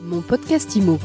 Mon podcast IMO.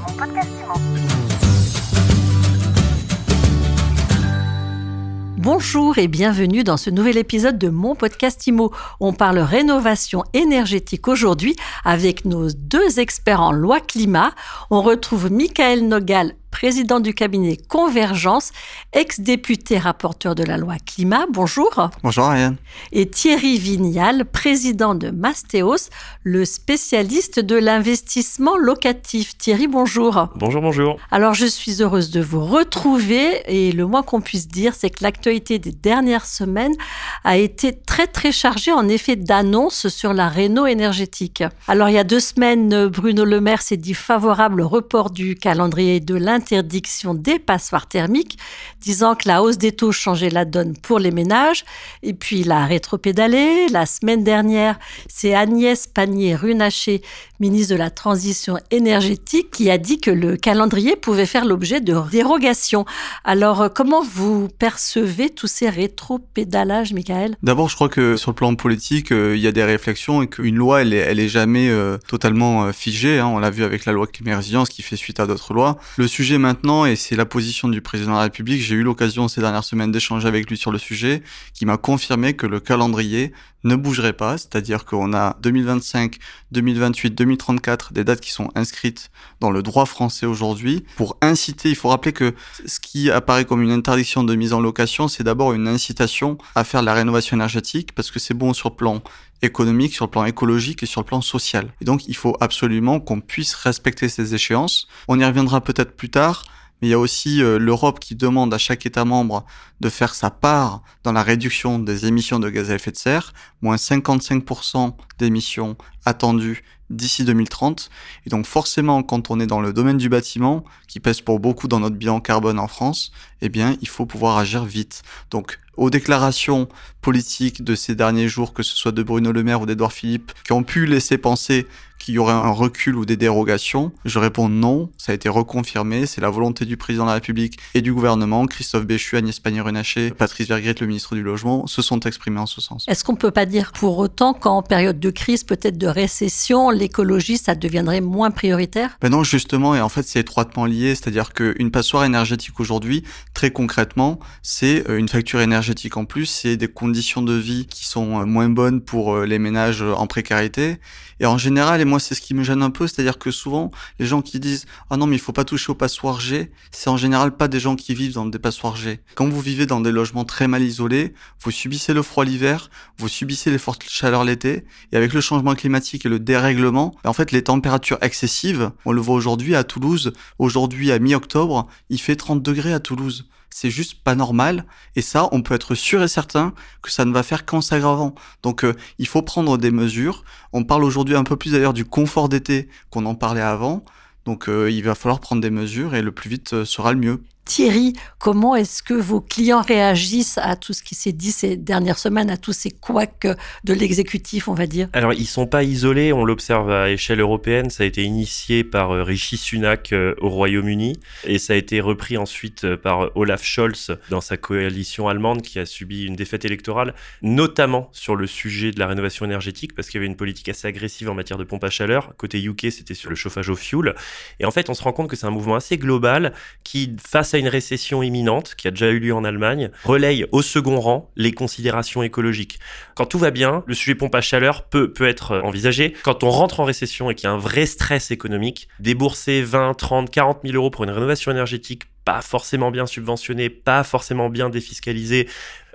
Bonjour et bienvenue dans ce nouvel épisode de mon podcast IMO. On parle rénovation énergétique aujourd'hui avec nos deux experts en loi climat. On retrouve Michael Nogal, président du cabinet Convergence, ex-député rapporteur de la loi climat. Bonjour. Bonjour Ariane. Et Thierry Vignal, président de Mastéos, le spécialiste de l'investissement locatif. Thierry, bonjour. Bonjour, bonjour. Alors je suis heureuse de vous retrouver et le moins qu'on puisse dire, c'est que l'actualité des dernières semaines a été très très chargée en effet d'annonces sur la réno énergétique. Alors il y a deux semaines, Bruno Le Maire s'est dit favorable au report du calendrier de l'intérêt interdiction des passoires thermiques, disant que la hausse des taux changeait la donne pour les ménages. Et puis il a rétropédalé. La semaine dernière, c'est Agnès Pannier-Runacher, ministre de la Transition énergétique, qui a dit que le calendrier pouvait faire l'objet de dérogations. Alors, comment vous percevez tous ces rétropédalages, Michael? D'abord, je crois que sur le plan politique, euh, il y a des réflexions et qu'une loi, elle est, jamais euh, totalement euh, figée. Hein. On l'a vu avec la loi climat résilience qui fait suite à d'autres lois. Le sujet maintenant, et c'est la position du président de la République, j'ai eu l'occasion ces dernières semaines d'échanger avec lui sur le sujet, qui m'a confirmé que le calendrier ne bougerait pas, c'est-à-dire qu'on a 2025, 2028, 2034, des dates qui sont inscrites dans le droit français aujourd'hui. Pour inciter, il faut rappeler que ce qui apparaît comme une interdiction de mise en location, c'est d'abord une incitation à faire la rénovation énergétique, parce que c'est bon sur le plan économique, sur le plan écologique et sur le plan social. Et donc, il faut absolument qu'on puisse respecter ces échéances. On y reviendra peut-être plus tard, mais il y a aussi euh, l'Europe qui demande à chaque État membre de faire sa part dans la réduction des émissions de gaz à effet de serre, moins 55% d'émissions attendues d'ici 2030. Et donc forcément, quand on est dans le domaine du bâtiment, qui pèse pour beaucoup dans notre bilan carbone en France, eh bien, il faut pouvoir agir vite. Donc, aux déclarations politiques de ces derniers jours, que ce soit de Bruno Le Maire ou d'Edouard Philippe, qui ont pu laisser penser qu'il y aurait un recul ou des dérogations, je réponds non, ça a été reconfirmé, c'est la volonté du président de la République et du gouvernement, Christophe Béchu, Agnès Pannier-Runacher, Patrice Vergret, le ministre du Logement, se sont exprimés en ce sens. Est-ce qu'on peut pas dire pour autant qu'en période de crise, peut-être de récession, l'écologie, ça deviendrait moins prioritaire? Ben non, justement, et en fait c'est étroitement lié, c'est-à-dire qu'une passoire énergétique aujourd'hui, très concrètement, c'est euh, une facture énergétique en plus, c'est des conditions de vie qui sont euh, moins bonnes pour euh, les ménages en précarité, et en général, et moi c'est ce qui me gêne un peu, c'est-à-dire que souvent, les gens qui disent « Ah non, mais il faut pas toucher aux passoires G », c'est en général pas des gens qui vivent dans des passoires G. Quand vous vivez dans des logements très mal isolés, vous subissez le froid l'hiver, vous subissez les fortes chaleurs l'été, et avec le changement climatique et le dérèglement, ben, en fait, les températures excessives, on le voit aujourd'hui à Toulouse, aujourd'hui à mi-octobre, il fait 30 degrés à Toulouse c'est juste pas normal. Et ça, on peut être sûr et certain que ça ne va faire qu'en s'aggravant. Donc, euh, il faut prendre des mesures. On parle aujourd'hui un peu plus d'ailleurs du confort d'été qu'on en parlait avant. Donc, euh, il va falloir prendre des mesures et le plus vite euh, sera le mieux. Thierry, comment est-ce que vos clients réagissent à tout ce qui s'est dit ces dernières semaines, à tous ces couacs de l'exécutif, on va dire? Alors, ils sont pas isolés, on l'observe à échelle européenne. Ça a été initié par euh, Rishi Sunak euh, au Royaume-Uni et ça a été repris ensuite euh, par Olaf Scholz dans sa coalition allemande qui a subi une défaite électorale, notamment sur le sujet de la rénovation énergétique parce qu'il y avait une politique assez agressive en matière de pompe à chaleur. Côté UK, c'était sur le chauffage au fioul. Et en fait, on se rend compte que c'est un mouvement assez global qui, face une récession imminente qui a déjà eu lieu en Allemagne, relaye au second rang les considérations écologiques. Quand tout va bien, le sujet pompe à chaleur peut, peut être envisagé. Quand on rentre en récession et qu'il y a un vrai stress économique, débourser 20, 30, 40 000 euros pour une rénovation énergétique pas forcément bien subventionnée, pas forcément bien défiscalisée,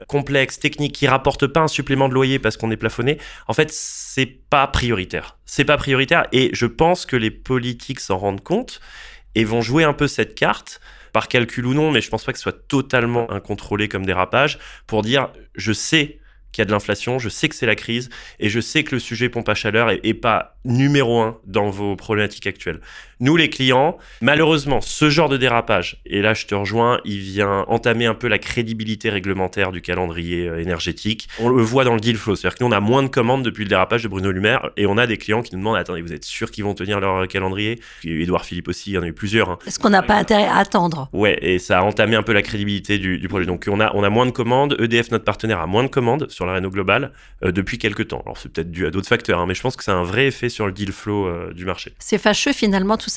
complexe, technique, qui rapporte pas un supplément de loyer parce qu'on est plafonné, en fait, c'est pas prioritaire. C'est pas prioritaire et je pense que les politiques s'en rendent compte et vont jouer un peu cette carte par calcul ou non, mais je pense pas que ce soit totalement incontrôlé comme dérapage, pour dire je sais qu'il y a de l'inflation, je sais que c'est la crise, et je sais que le sujet pompe à chaleur est, pas numéro un dans vos problématiques actuelles. Nous, les clients, malheureusement, ce genre de dérapage, et là je te rejoins, il vient entamer un peu la crédibilité réglementaire du calendrier euh, énergétique. On le voit dans le deal flow, c'est-à-dire que nous, on a moins de commandes depuis le dérapage de Bruno Lumaire, et on a des clients qui nous demandent, attendez, vous êtes sûr qu'ils vont tenir leur calendrier? Édouard Philippe aussi, il y en a eu plusieurs. Hein. Est-ce qu'on n'a pas intérêt à attendre? Ouais, et ça a entamé un peu la crédibilité du, du, projet. Donc on a, on a moins de commandes, EDF, notre partenaire, a moins de commandes sur la réno globale euh, depuis quelques temps. Alors c'est peut-être dû à d'autres facteurs, hein, mais je pense que c'est un vrai effet sur le deal flow euh, du marché. C'est fâcheux finalement tout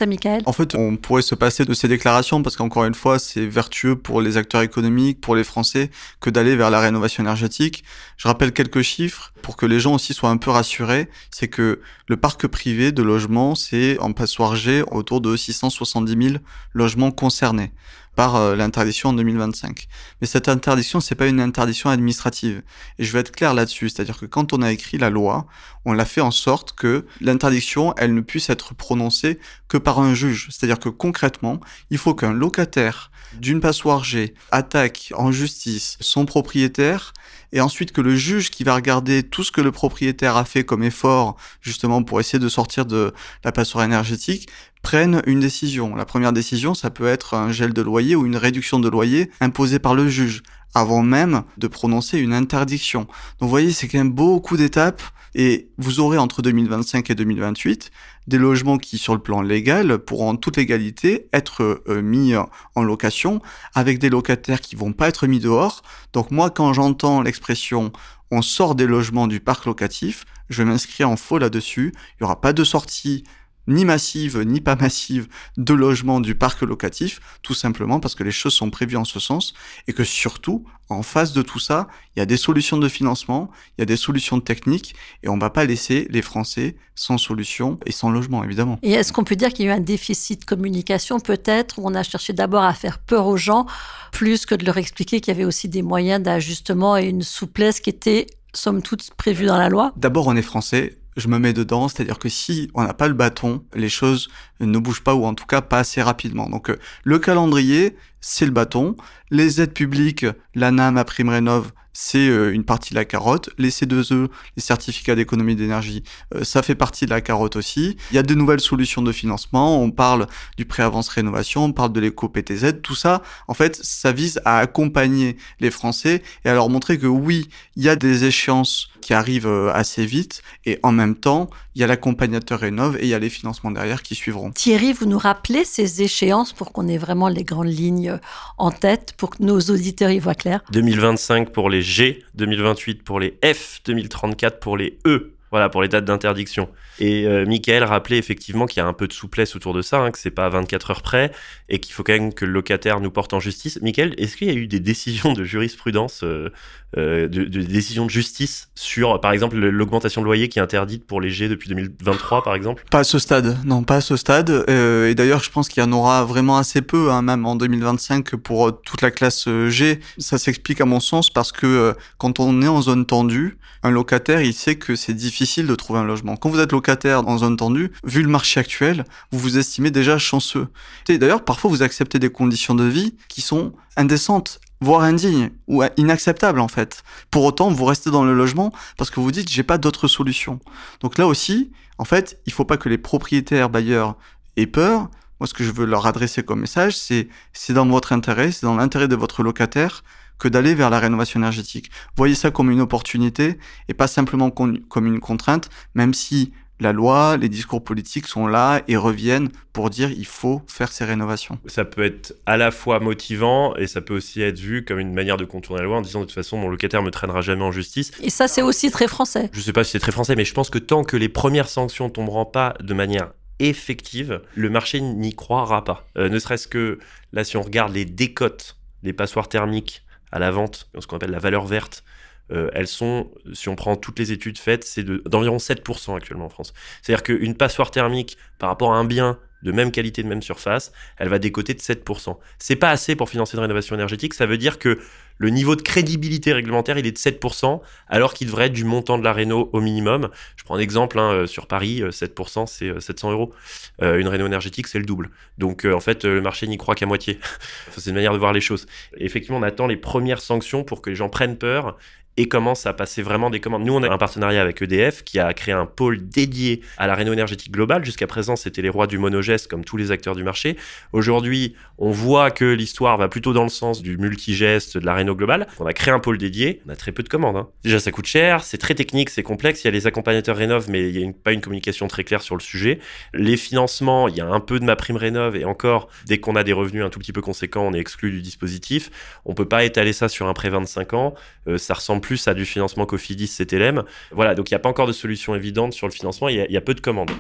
En fait, on pourrait se passer de ces déclarations parce qu'encore une fois, c'est vertueux pour les acteurs économiques, pour les Français, que d'aller vers la rénovation énergétique. Je rappelle quelques chiffres pour que les gens aussi soient un peu rassurés. C'est que le parc privé de logements, c'est en passoire G autour de 670 000 logements concernés par euh, l'interdiction en 2025. Mais cette interdiction, c'est pas une interdiction administrative. Et je vais être clair là-dessus, c'est-à-dire que quand on a écrit la loi, on l'a fait en sorte que l'interdiction, elle ne puisse être prononcée que par un juge. C'est-à-dire que concrètement, il faut qu'un locataire d'une passoire G attaque en justice son propriétaire et ensuite que le juge qui va regarder tout ce que le propriétaire a fait comme effort justement pour essayer de sortir de la passoire énergétique prenne une décision. La première décision, ça peut être un gel de loyer ou une réduction de loyer imposée par le juge avant même de prononcer une interdiction. Donc vous voyez, c'est quand même beaucoup d'étapes et vous aurez entre 2025 et 2028 des logements qui, sur le plan légal, pourront en toute légalité être euh, mis en location avec des locataires qui vont pas être mis dehors. Donc moi, quand j'entends l'expression on sort des logements du parc locatif, je m'inscris en faux là-dessus. Il y aura pas de sortie ni massive ni pas massive de logements du parc locatif, tout simplement parce que les choses sont prévues en ce sens et que surtout, en face de tout ça, il y a des solutions de financement, il y a des solutions techniques et on ne va pas laisser les Français sans solution et sans logement, évidemment. Et est-ce qu'on peut dire qu'il y a eu un déficit de communication peut-être où on a cherché d'abord à faire peur aux gens plus que de leur expliquer qu'il y avait aussi des moyens d'ajustement et une souplesse qui était somme toute prévue dans la loi? D'abord, on est français, je me mets dedans, c'est-à-dire que si on n'a pas le bâton, les choses ne bougent pas ou en tout cas pas assez rapidement. Donc euh, le calendrier, c'est le bâton. Les aides publiques, l'ANA, ma prime rénov, c'est euh, une partie de la carotte. Les C2E, les certificats d'économie d'énergie, euh, ça fait partie de la carotte aussi. Il y a de nouvelles solutions de financement. On parle du préavance rénovation, on parle de l'éco-PTZ. Tout ça, en fait, ça vise à accompagner les Français et à leur montrer que oui, il y a des échéances qui arrivent euh, assez vite et en même temps, il y a l'accompagnateur Rénov et il y a les financements derrière qui suivront. Thierry, vous nous rappelez ces échéances pour qu'on ait vraiment les grandes lignes en tête, pour que nos auditeurs y voient clair? 2025 pour les G, 2028 pour les F, 2034 pour les E. Voilà, pour les dates d'interdiction. Et euh, Michael rappelait effectivement qu'il y a un peu de souplesse autour de ça, hein, que c'est pas à 24 heures près, et qu'il faut quand même que le locataire nous porte en justice. Michael, est-ce qu'il y a eu des décisions de jurisprudence, euh, euh, décisions de justice sur, par exemple, l'augmentation de loyer qui est interdite pour les G depuis 2023, par exemple? Pas à ce stade, non, pas à ce stade. et d'ailleurs, je pense qu'il y en aura vraiment assez peu, hein, même en 2025, pour toute la classe G. Ça s'explique à mon sens parce que quand on est en zone tendue, un locataire, il sait que c'est difficile de trouver un logement. Quand vous êtes locataire en zone tendue, vu le marché actuel, vous vous estimez déjà chanceux. Et d'ailleurs, parfois, vous acceptez des conditions de vie qui sont indécentes, voire indignes ou inacceptables en fait. Pour autant, vous restez dans le logement parce que vous dites j'ai pas d'autre solution. Donc là aussi, en fait, il faut pas que les propriétaires bailleurs aient peur. Moi, ce que je veux leur adresser comme message, c'est c'est dans votre intérêt, c'est dans l'intérêt de votre locataire que d'aller vers la rénovation énergétique. Voyez ça comme une opportunité et pas simplement comme une contrainte, même si la loi, les discours politiques sont là et reviennent pour dire il faut faire ces rénovations. Ça peut être à la fois motivant et ça peut aussi être vu comme une manière de contourner la loi en disant de toute façon mon locataire me traînera jamais en justice. Et ça c'est aussi très français. Je sais pas si c'est très français mais je pense que tant que les premières sanctions tomberont pas de manière effective, le marché n'y croira pas. Euh, ne serait-ce que là si on regarde les décotes, les passoires thermiques à la vente, ce qu'on appelle la valeur verte, euh, elles sont, si on prend toutes les études faites, c'est d'environ 7% actuellement en France. C'est-à-dire qu'une passoire thermique par rapport à un bien de même qualité, de même surface, elle va décoter de 7%. C'est pas assez pour financer une rénovation énergétique, ça veut dire que le niveau de crédibilité réglementaire, il est de 7%, alors qu'il devrait être du montant de la réno au minimum. Je prends un exemple, hein, euh, sur Paris, 7%, euh, c'est 700 euh, euros. une réno énergétique, c'est le double. Donc, en fait, le marché n'y croit qu'à moitié. c'est une manière de voir les choses. effectivement, on attend les premières sanctions pour que les gens prennent peur et commence à passer vraiment des commandes. Nous, on a un partenariat avec EDF qui a créé un pôle dédié à la réno énergétique globale. Jusqu'à présent, c'était les rois du monogeste comme tous les acteurs du marché. Aujourd'hui, on voit que l'histoire va plutôt dans le sens du multigeste, de la réno globale. On a créé un pôle dédié. On a très peu de commandes. Hein. Déjà, ça coûte cher, c'est très technique, c'est complexe. Il y a les accompagnateurs rénov, mais il n'y a pas une communication très claire sur le sujet. Les financements, il y a un peu de ma prime rénov et encore, dès qu'on a des revenus un tout petit peu conséquents, on est exclu du dispositif. On peut pas étaler ça sur un prêt 25 ans. Euh, ça ressemble ressemble plus à du financement Cofidis CTLM. Voilà, donc il n'y a pas encore de solution évidente sur le financement, il y, a peu de commandes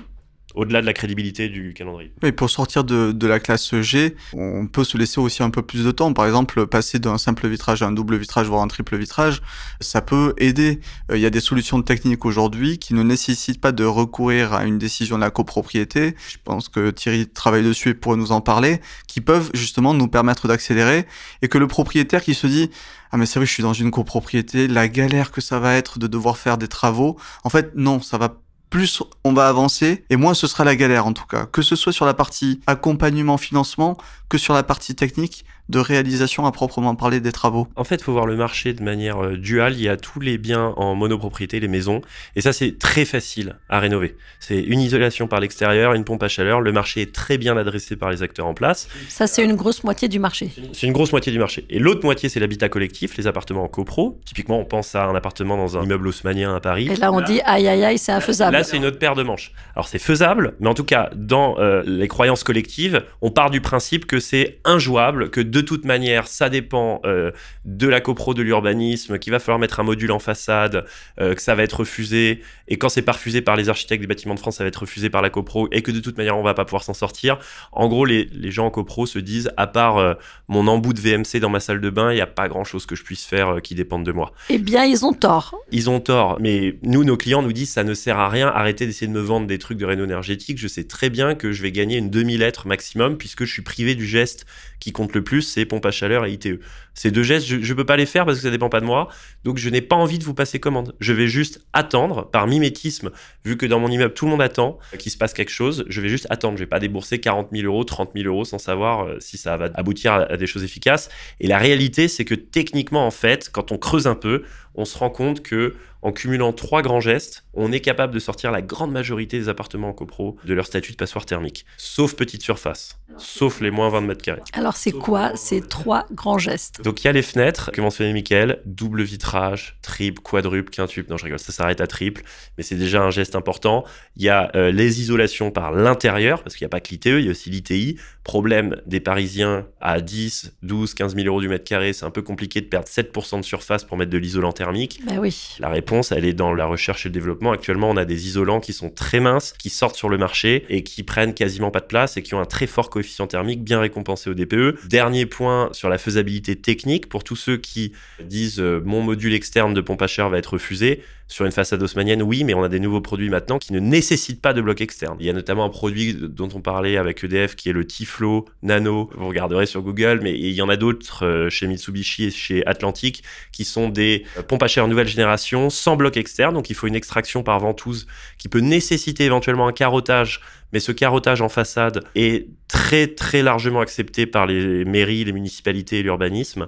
au-delà de la crédibilité du calendrier. Oui, pour sortir de, de, la classe G, on peut se laisser aussi un peu plus de temps. Par exemple, passer d'un simple vitrage à un double vitrage, voire un triple vitrage, ça peut aider. Euh, il y a des solutions techniques aujourd'hui qui ne nécessitent pas de recourir à une décision de la copropriété. Je pense que Thierry travaille dessus et pourrait nous en parler, qui peuvent justement nous permettre d'accélérer et que le propriétaire qui se dit ah mais c'est vrai je suis dans une copropriété la galère que ça va être de devoir faire des travaux en fait non ça va plus on va avancer et moins ce sera la galère en tout cas. Que ce soit sur la partie accompagnement, financement, que sur la partie technique de réalisation à proprement parler des travaux. En fait, il faut voir le marché de manière euh, duale. Il y a tous les biens en monopropriété, les maisons, et ça c'est très facile à rénover. C'est une isolation par l'extérieur, une pompe à chaleur. Le marché est très bien adressé par les acteurs en place. Ça c'est une grosse moitié du marché. C'est une grosse moitié du marché. Et l'autre moitié c'est l'habitat collectif, les appartements en copro. Typiquement, on pense à un appartement dans un immeuble haussmanien à Paris. Et là on dit aïe aïe aïe, c'est infaisable. Là c'est une autre paire de manches. Alors c'est faisable, mais en tout cas dans euh, les croyances collectives, on part du principe que c'est injouable, que de toute manière ça dépend euh, de la copro de l'urbanisme, qu'il va falloir mettre un module en façade, euh, que ça va être refusé, et quand c'est pas refusé par les architectes des bâtiments de France, ça va être refusé par la copro, et que de toute manière on va pas pouvoir s'en sortir. En gros, les, gens en copro se disent, à part euh, mon embout de VMC dans ma salle de bain, il n'y a pas grand chose que je puisse faire qui dépende de moi. Eh bien, ils ont tort. Ils ont tort, mais nous, nos clients nous disent, ça ne sert à rien, arrêtez d'essayer de me vendre des trucs de réno énergétique, je sais très bien que je vais gagner une demi-lettre maximum, puisque je suis privé du geste qui compte le plus, c'est pompe à chaleur et ITE. Ces deux gestes, je ne peux pas les faire parce que ça dépend pas de moi. Donc je n'ai pas envie de vous passer commande. Je vais juste attendre, par mimétisme, vu que dans mon immeuble tout le monde attend qu'il se passe quelque chose, je vais juste attendre. Je vais pas débourser 40 000 euros, 30 000 euros sans savoir euh, si ça va aboutir à des choses efficaces. Et la réalité, c'est que techniquement, en fait, quand on creuse un peu, on se rend compte que en cumulant trois grands gestes, on est capable de sortir la grande majorité des appartements en copro de leur statut de passoire thermique, sauf petite surface, sauf les moins 20 mètres carrés. Alors c'est quoi ces trois grands gestes? Donc il y a les fenêtres que mentionnait Mickaël, double vitrage, triple, quadruple, quintuple, non je rigole, ça s'arrête à triple, mais c'est déjà un geste important. Il y a euh, les isolations par l'intérieur, parce qu'il n'y a pas que l'ITE, il y a aussi l'ITI. Problème des Parisiens à 10, 12, 15 000 euros du mètre carré, c'est un peu compliqué de perdre 7% de surface pour mettre de l'isolant thermique. Oui. La réponse, elle est dans la recherche et le développement. Actuellement, on a des isolants qui sont très minces, qui sortent sur le marché et qui prennent quasiment pas de place et qui ont un très fort coefficient thermique bien récompensé au DPE. Dernier point sur la faisabilité technique pour tous ceux qui disent euh, mon module externe de pompe à chaleur va être refusé. Sur une façade haussmannienne, oui, mais on a des nouveaux produits maintenant qui ne nécessitent pas de bloc externe. Il y a notamment un produit dont on parlait avec EDF qui est le Tiflo Nano. Vous regarderez sur Google, mais il y en a d'autres euh, chez Mitsubishi et chez Atlantic qui sont des euh, pompes à chaleur nouvelle génération sans bloc externe. Donc il faut une extraction par ventouse qui peut nécessiter éventuellement un carottage mais ce carottage en façade est très très largement accepté par les mairies, les municipalités et l'urbanisme.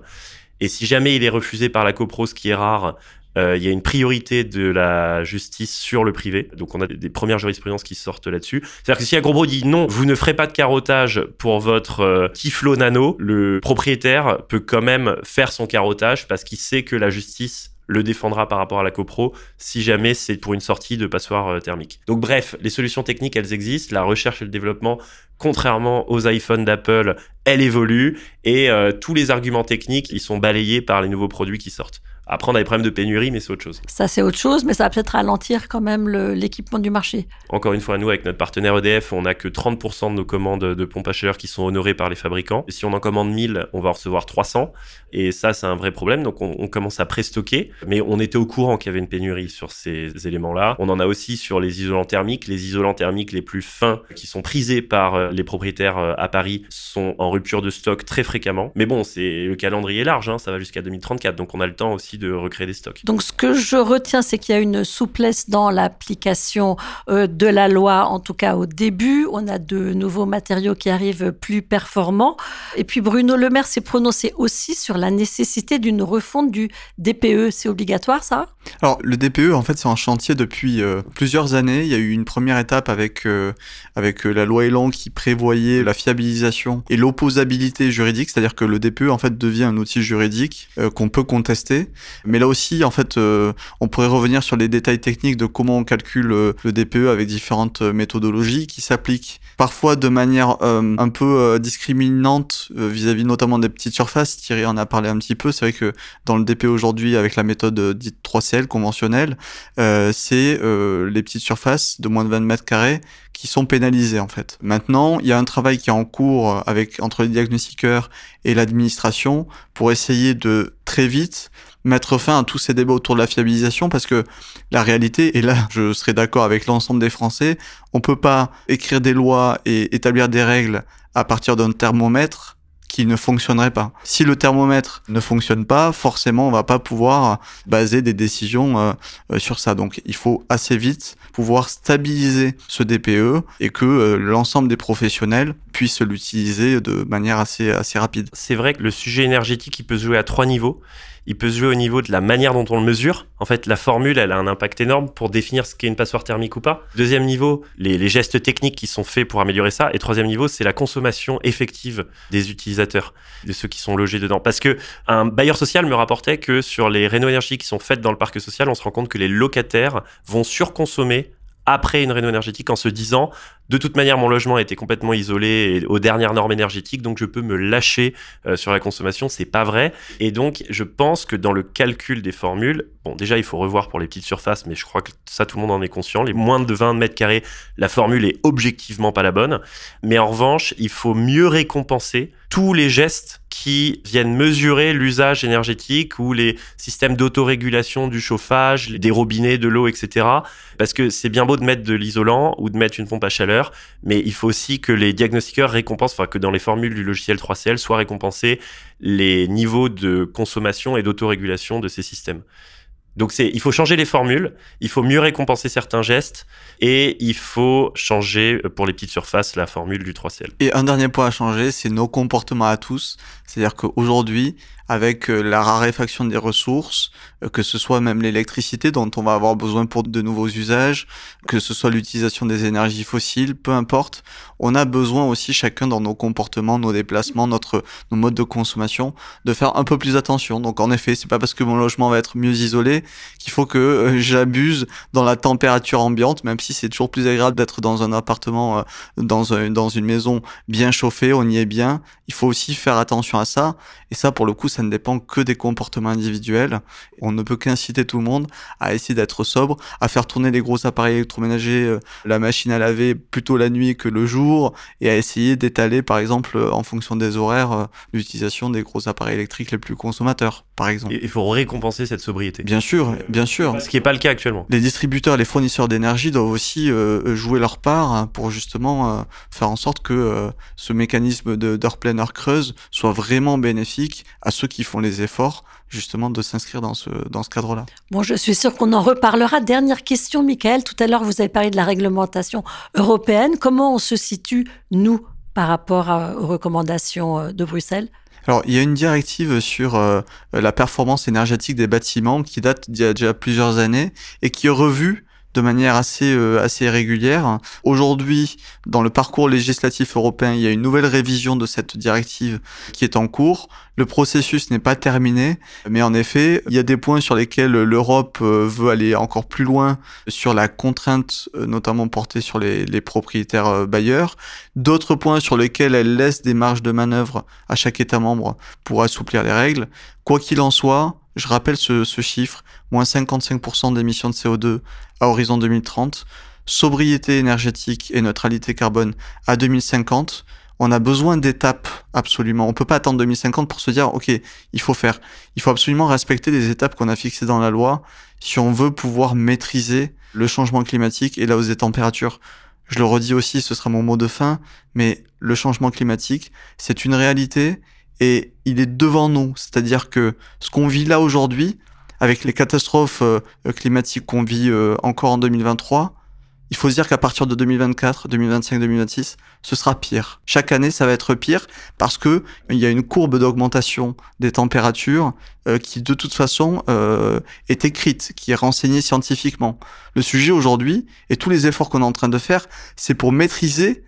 Et si jamais il est refusé par la copro, ce qui est rare, euh, il y a une priorité de la justice sur le privé. Donc on a des, premières jurisprudences qui sortent là-dessus. C'est-à-dire que si Agrobro dit non, vous ne ferez pas de carottage pour votre euh, Tiflo Nano, le propriétaire peut quand même faire son carottage parce qu'il sait que la justice le défendra par rapport à la copro si jamais c'est pour une sortie de passoire euh, thermique. Donc bref, les solutions techniques, elles existent. La recherche et le développement, contrairement aux iPhones d'Apple, elle évolue et tous les arguments techniques, ils sont balayés par les nouveaux produits qui sortent. Après, on a des problèmes de pénurie, mais c'est autre chose. Ça, c'est autre chose, mais ça va peut-être ralentir quand même l'équipement du marché. Encore une fois, nous, avec notre partenaire EDF, on n'a que 30% de nos commandes de pompes à chaleur qui sont honorées par les fabricants. Et si on en commande 1000, on va en recevoir 300. Et ça, c'est un vrai problème. Donc, on, commence à préstocker. Mais on était au courant qu'il y avait une pénurie sur ces éléments-là. On en a aussi sur les isolants thermiques. Les isolants thermiques les plus fins qui sont prisés par euh, les propriétaires euh, à Paris sont en rupture de stock très fréquemment. Mais bon, c'est le calendrier large. Hein, ça va jusqu'à 2034. Donc, on a le temps aussi de recréer des stocks. Donc ce que je retiens, c'est qu'il y a une souplesse dans l'application euh, de la loi, en tout cas au début. On a de nouveaux matériaux qui arrivent plus performants. Et puis Bruno Le Maire s'est prononcé aussi sur la nécessité d'une refonte du DPE. C'est obligatoire ça? Alors le DPE, en fait, c'est en chantier depuis euh, plusieurs années. Il y a eu une première étape avec, euh, avec la loi Elan qui prévoyait la fiabilisation et l'opposabilité juridique, c'est-à-dire que le DPE, en fait, devient un outil juridique qu'on peut contester. Mais là aussi, en fait, on pourrait revenir sur les détails techniques de comment on calcule le DPE avec différentes méthodologies qui s'appliquent parfois de manière un peu discriminante vis-à-vis notamment des petites surfaces. Thierry en a parlé un petit peu. C'est vrai que dans le DPE aujourd'hui, avec la méthode dite 3CL conventionnelle, c'est les petites surfaces de moins de 20 mètres carrés qui sont pénalisés en fait. Maintenant, il y a un travail qui est en cours avec entre les diagnostiqueurs et l'administration pour essayer de très vite mettre fin à tous ces débats autour de la fiabilisation parce que la réalité, et là je serai d'accord avec l'ensemble des Français, on peut pas écrire des lois et établir des règles à partir d'un thermomètre qui ne fonctionnerait pas. Si le thermomètre ne fonctionne pas, forcément, on va pas pouvoir baser des décisions euh, euh, sur ça. Donc, il faut assez vite pouvoir stabiliser ce DPE et que euh, l'ensemble des professionnels puissent l'utiliser de manière assez, assez rapide. C'est vrai que le sujet énergétique, il peut se jouer à trois niveaux il peut se jouer au niveau de la manière dont on le mesure. En fait, la formule, elle a un impact énorme pour définir ce qu'est une passoire thermique ou pas. Deuxième niveau, les, gestes techniques qui sont faits pour améliorer ça. Et troisième niveau, c'est la consommation effective des utilisateurs, de ceux qui sont logés dedans. Parce que un bailleur social me rapportait que sur les réno énergies qui sont faites dans le parc social, on se rend compte que les locataires vont surconsommer après une réno énergétique en se disant de toute manière mon logement était complètement isolé et aux dernières normes énergétiques donc je peux me lâcher euh, sur la consommation. C'est pas vrai. Et donc je pense que dans le calcul des formules bon déjà il faut revoir pour les petites surfaces mais je crois que ça tout le monde en est conscient. Les moins de 20 mètres carrés la formule est objectivement pas la bonne. Mais en revanche il faut mieux récompenser tous les gestes qui viennent mesurer l'usage énergétique ou les systèmes d'autorégulation du chauffage, des robinets, de l'eau, etc. Parce que c'est bien beau de mettre de l'isolant ou de mettre une pompe à chaleur, mais il faut aussi que les diagnostiqueurs récompensent, enfin que dans les formules du logiciel 3CL soient récompensés les niveaux de consommation et d'autorégulation de ces systèmes. Donc c'est, il faut changer les formules, il faut mieux récompenser certains gestes et il faut changer euh, pour les petites surfaces la formule du 3CL. Et un dernier point à changer, c'est nos comportements à tous. C'est-à-dire qu'aujourd'hui, avec euh, la raréfaction des ressources, euh, que ce soit même l'électricité dont on va avoir besoin pour de nouveaux usages, que ce soit l'utilisation des énergies fossiles, peu importe, on a besoin aussi chacun dans nos comportements, nos déplacements, notre nos modes de consommation, de faire un peu plus attention. Donc en effet, c'est pas parce que mon logement va être mieux isolé qu'il faut que euh, j'abuse dans la température ambiante, même si c'est toujours plus agréable d'être dans un appartement, dans un, dans une maison bien chauffée, on y est bien. Il faut aussi faire attention à ça. Et ça, pour le coup, ça ne dépend que des comportements individuels. On ne peut qu'inciter tout le monde à essayer d'être sobre, à faire tourner les gros appareils électroménagers, euh, la machine à laver plutôt la nuit que le jour, et à essayer d'étaler, par exemple, euh, en fonction des horaires, euh, l'utilisation des gros appareils électriques les plus consommateurs, par exemple. Il faut récompenser cette sobriété. Bien sûr, bien sûr. Ce qui n'est pas le cas actuellement. Les distributeurs, les fournisseurs d'énergie doivent aussi jouer leur part hein, pour justement faire en sorte que ce mécanisme d'heure pleine, heure creuse soit vraiment bénéfique à ceux qui font les efforts justement de s'inscrire dans ce, dans ce cadre-là. Bon, je suis sûr qu'on en reparlera. Dernière question, Michael. Tout à l'heure, vous avez parlé de la réglementation européenne. Comment on se situe, nous, par rapport aux recommandations euh, de Bruxelles? Alors, il y a une directive sur euh, la performance énergétique des bâtiments qui date d'il a déjà plusieurs années et qui est revue de manière assez euh, assez régulière. Aujourd'hui, dans le parcours législatif européen, il y a une nouvelle révision de cette directive qui est en cours. Le processus n'est pas terminé, mais en effet, il y a des points sur lesquels l'Europe euh, veut aller encore plus loin sur la contrainte, euh, notamment portée sur les, les propriétaires bailleurs. D'autres points sur lesquels elle laisse des marges de manœuvre à chaque État membre pour assouplir les règles. Quoi qu'il en soit, je rappelle ce, ce chiffre, moins 55% d'émissions de CO2 à horizon 2030, sobriété énergétique et neutralité carbone à 2050. On a besoin d'étapes absolument. On peut pas attendre 2050 pour se dire OK, il faut faire. Il faut absolument respecter les étapes qu'on a fixées dans la loi si on veut pouvoir maîtriser le changement climatique et la hausse des températures. Je le redis aussi, ce sera mon mot de fin, mais le changement climatique, c'est une réalité et il est devant nous. C'est-à-dire que ce qu'on vit là aujourd'hui, avec les catastrophes euh, climatiques qu'on vit euh, encore en 2023, il faut se dire qu'à partir de 2024, 2025, 2026, ce sera pire. Chaque année, ça va être pire parce que il y a une courbe d'augmentation des températures euh, qui, de toute façon, est écrite, qui est renseignée scientifiquement. Le sujet aujourd'hui et tous les efforts qu'on est en train de faire, c'est pour maîtriser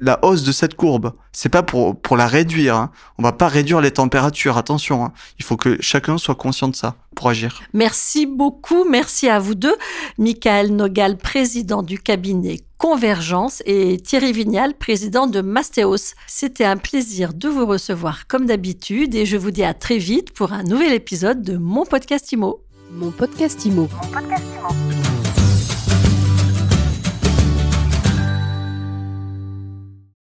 la hausse de cette courbe. C'est pas pour, pour la réduire. Hein. On va pas réduire les températures. Attention. Hein. Il faut que chacun soit conscient de ça pour agir. Merci beaucoup. Merci à vous deux. Michael Nogal, président du cabinet Convergence et Thierry Vignal, président de Mastéos. C'était un plaisir de vous recevoir comme d'habitude et je vous dis à très vite pour un nouvel épisode de mon podcast IMO. Mon podcast IMO. Mon podcast IMO.